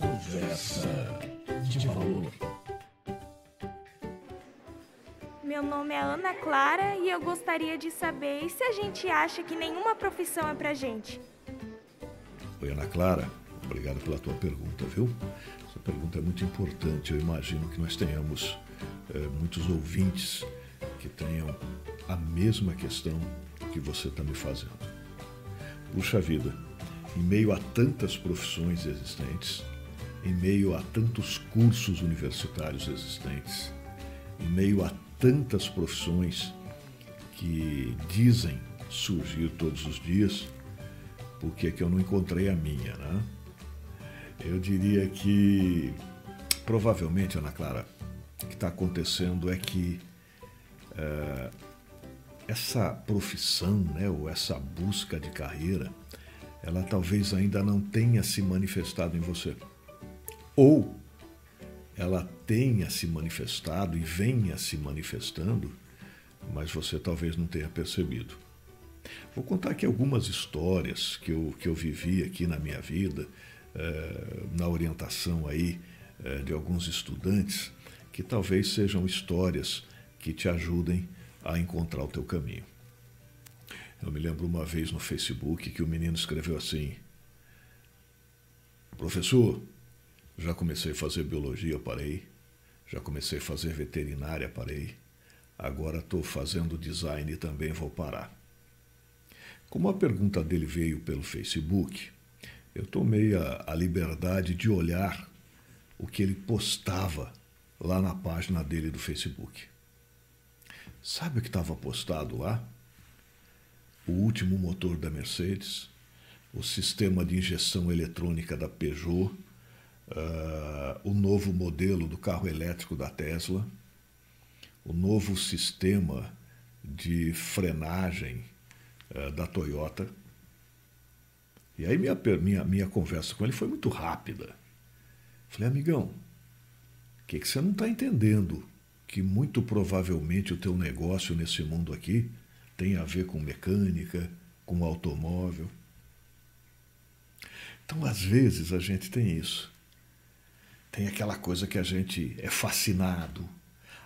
Conversa de valor. Meu nome é Ana Clara e eu gostaria de saber se a gente acha que nenhuma profissão é pra gente. Oi, Ana Clara. Obrigado pela tua pergunta, viu? Essa pergunta é muito importante. Eu imagino que nós tenhamos é, muitos ouvintes que tenham a mesma questão que você está me fazendo. Puxa vida, em meio a tantas profissões existentes, em meio a tantos cursos universitários existentes, em meio a tantas profissões que dizem surgir todos os dias, por que, que eu não encontrei a minha, né? Eu diria que provavelmente, Ana Clara, o que está acontecendo é que é, essa profissão, né, ou essa busca de carreira, ela talvez ainda não tenha se manifestado em você. Ou ela tenha se manifestado e venha se manifestando, mas você talvez não tenha percebido. Vou contar aqui algumas histórias que eu, que eu vivi aqui na minha vida, eh, na orientação aí eh, de alguns estudantes, que talvez sejam histórias que te ajudem a encontrar o teu caminho. Eu me lembro uma vez no Facebook que o menino escreveu assim: Professor, já comecei a fazer biologia, parei. Já comecei a fazer veterinária, parei. Agora estou fazendo design e também vou parar. Como a pergunta dele veio pelo Facebook, eu tomei a, a liberdade de olhar o que ele postava lá na página dele do Facebook. Sabe o que estava postado lá? O último motor da Mercedes, o sistema de injeção eletrônica da Peugeot, uh, o novo modelo do carro elétrico da Tesla, o novo sistema de frenagem uh, da Toyota. E aí minha, minha, minha conversa com ele foi muito rápida. Falei, amigão, o que, que você não está entendendo? Que muito provavelmente o teu negócio nesse mundo aqui tem a ver com mecânica, com automóvel. Então, às vezes, a gente tem isso. Tem aquela coisa que a gente é fascinado,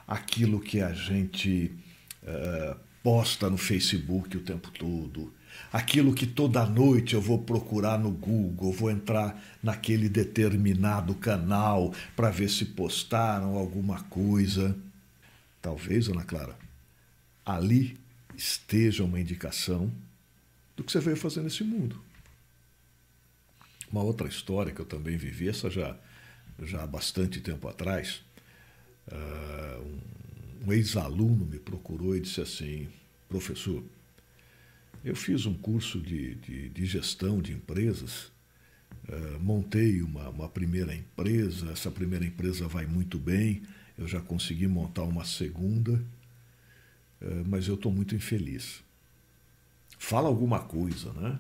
aquilo que a gente uh, posta no Facebook o tempo todo, aquilo que toda noite eu vou procurar no Google, vou entrar naquele determinado canal para ver se postaram alguma coisa. Talvez, Ana Clara, ali esteja uma indicação do que você veio fazer nesse mundo. Uma outra história que eu também vivi, essa já, já há bastante tempo atrás, uh, um, ex-aluno me procurou e disse assim, professor, eu fiz um curso de, de, de gestão de empresas, uh, montei uma, uma primeira empresa, essa primeira empresa vai muito bem, eu já consegui montar uma segunda, eh, mas eu estou muito infeliz. Fala alguma coisa, né?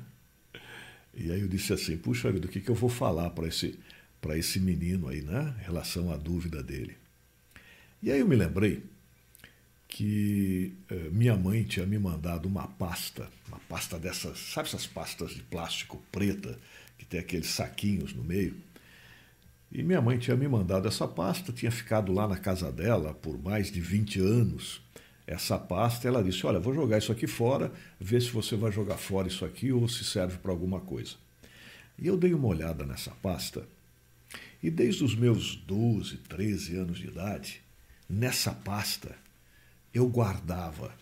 E aí eu disse assim, puxa vida, o que, que eu vou falar para esse, esse menino aí, né? Em relação à dúvida dele. E aí eu me lembrei que eh, minha mãe tinha me mandado uma pasta, uma pasta dessas, sabe essas pastas de plástico preta, que tem aqueles saquinhos no meio? E minha mãe tinha me mandado essa pasta, tinha ficado lá na casa dela por mais de 20 anos essa pasta, ela disse: Olha, vou jogar isso aqui fora, ver se você vai jogar fora isso aqui ou se serve para alguma coisa. E eu dei uma olhada nessa pasta, e desde os meus 12, 13 anos de idade, nessa pasta, eu guardava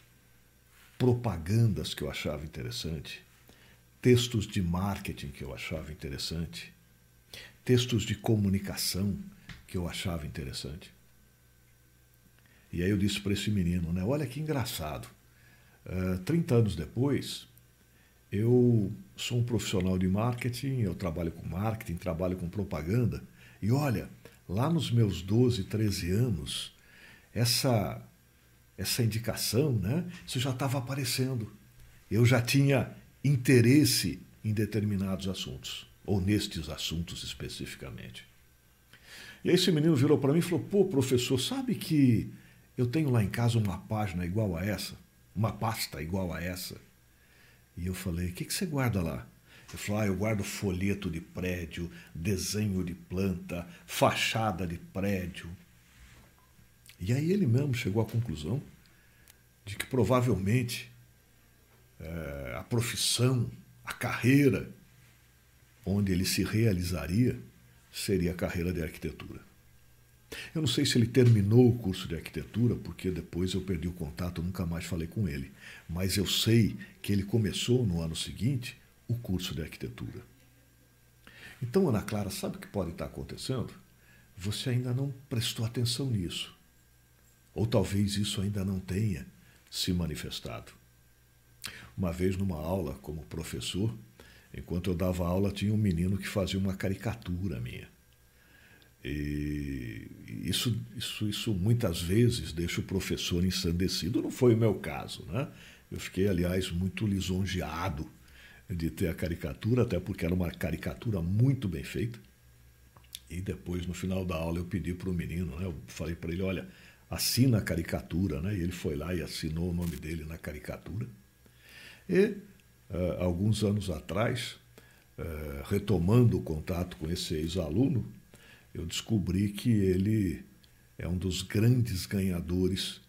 propagandas que eu achava interessante, textos de marketing que eu achava interessante, textos de comunicação que eu achava interessante. E aí eu disse para esse menino, né? Olha que engraçado. Uh, eh, 30 anos depois, eu sou um profissional de marketing, eu trabalho com marketing, trabalho com propaganda. E olha, lá nos meus 12, 13 anos, essa, essa indicação, né? Isso já estava aparecendo. Eu já tinha interesse em determinados assuntos, ou nestes assuntos especificamente. E aí esse menino virou para mim e falou: pô, professor, sabe que eu tenho lá em casa uma página igual a essa, uma pasta igual a essa. E eu falei: O que, que você guarda lá? Ele falou: ah, eu guardo folheto de prédio, desenho de planta, fachada de prédio. E aí ele mesmo chegou à conclusão de que provavelmente é, a profissão, a carreira onde ele se realizaria seria a carreira de arquitetura. Eu não sei se ele terminou o curso de arquitetura, porque depois eu perdi o contato, nunca mais falei com ele. Mas eu sei que ele começou no ano seguinte o curso de arquitetura. Então, Ana Clara, sabe o que pode estar acontecendo? Você ainda não prestou atenção nisso. Ou talvez isso ainda não tenha se manifestado. Uma vez numa aula como professor, enquanto eu dava aula, tinha um menino que fazia uma caricatura minha. E isso, isso, isso muitas vezes deixa o professor ensandecido. Não foi o meu caso, né? Eu fiquei, aliás, muito lisonjeado de ter a caricatura, até porque era uma caricatura muito bem feita. E depois, no final da aula, eu pedi para o menino, né? Eu falei para ele, olha, assina a caricatura, né? E ele foi lá e assinou o nome dele na caricatura. E, uh, alguns anos atrás, uh, retomando o contato com esse ex-aluno, eu descobri que ele é um dos grandes ganhadores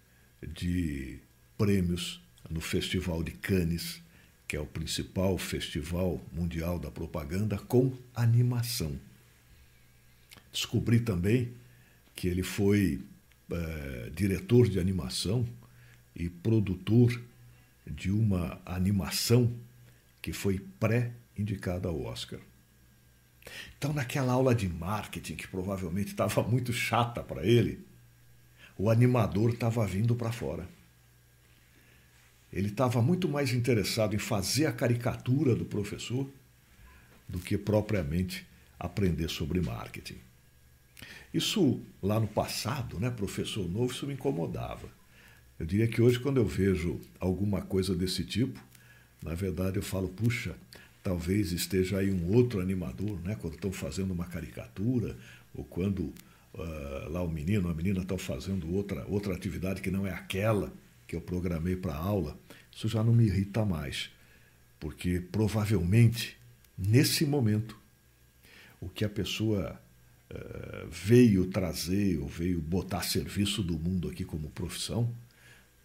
de prêmios no Festival de Cannes, que é o principal festival mundial da propaganda com animação. Descobri também que ele foi é, diretor de animação e produtor de uma animação que foi pré-indicada ao Oscar. Então, naquela aula de marketing, que provavelmente estava muito chata para ele, o animador estava vindo para fora. Ele estava muito mais interessado em fazer a caricatura do professor do que propriamente aprender sobre marketing. Isso lá no passado, né, professor novo, isso me incomodava. Eu diria que hoje, quando eu vejo alguma coisa desse tipo, na verdade eu falo, puxa, talvez esteja aí um outro animador, né? quando estão fazendo uma caricatura, ou quando uh, lá o menino, a menina estão fazendo outra, outra atividade que não é aquela que eu programei para aula, isso já não me irrita mais, porque provavelmente, nesse momento, o que a pessoa uh, veio trazer ou veio botar serviço do mundo aqui como profissão,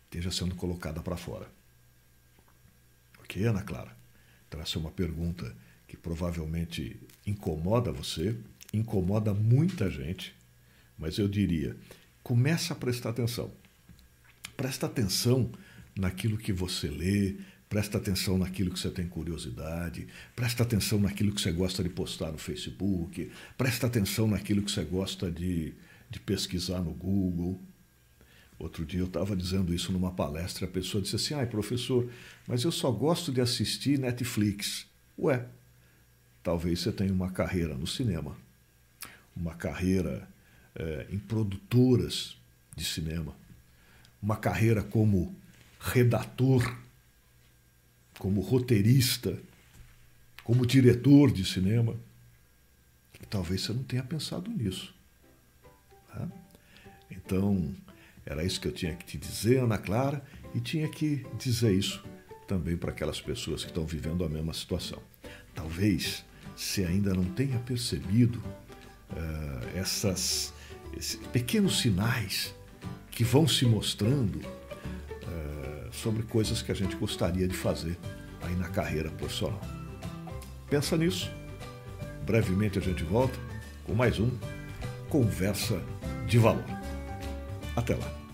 esteja sendo colocada para fora. Ok, Ana Clara? Então, essa é uma pergunta que provavelmente incomoda você, incomoda muita gente, mas eu diria: começa a prestar atenção. Presta atenção naquilo que você lê, presta atenção naquilo que você tem curiosidade, presta atenção naquilo que você gosta de postar no Facebook, presta atenção naquilo que você gosta de, de pesquisar no Google. Outro dia eu estava dizendo isso numa palestra, a pessoa disse assim: ai, professor, mas eu só gosto de assistir Netflix. Ué, talvez você tenha uma carreira no cinema, uma carreira é, em produtoras de cinema, uma carreira como redator, como roteirista, como diretor de cinema. E talvez você não tenha pensado nisso. Tá? Então, era isso que eu tinha que te dizer, Ana Clara, e tinha que dizer isso também para aquelas pessoas que estão vivendo a mesma situação. Talvez você ainda não tenha percebido uh, essas, esses pequenos sinais que vão se mostrando uh, sobre coisas que a gente gostaria de fazer aí na carreira profissional. Pensa nisso. Brevemente a gente volta com mais um Conversa de Valor. Até lá.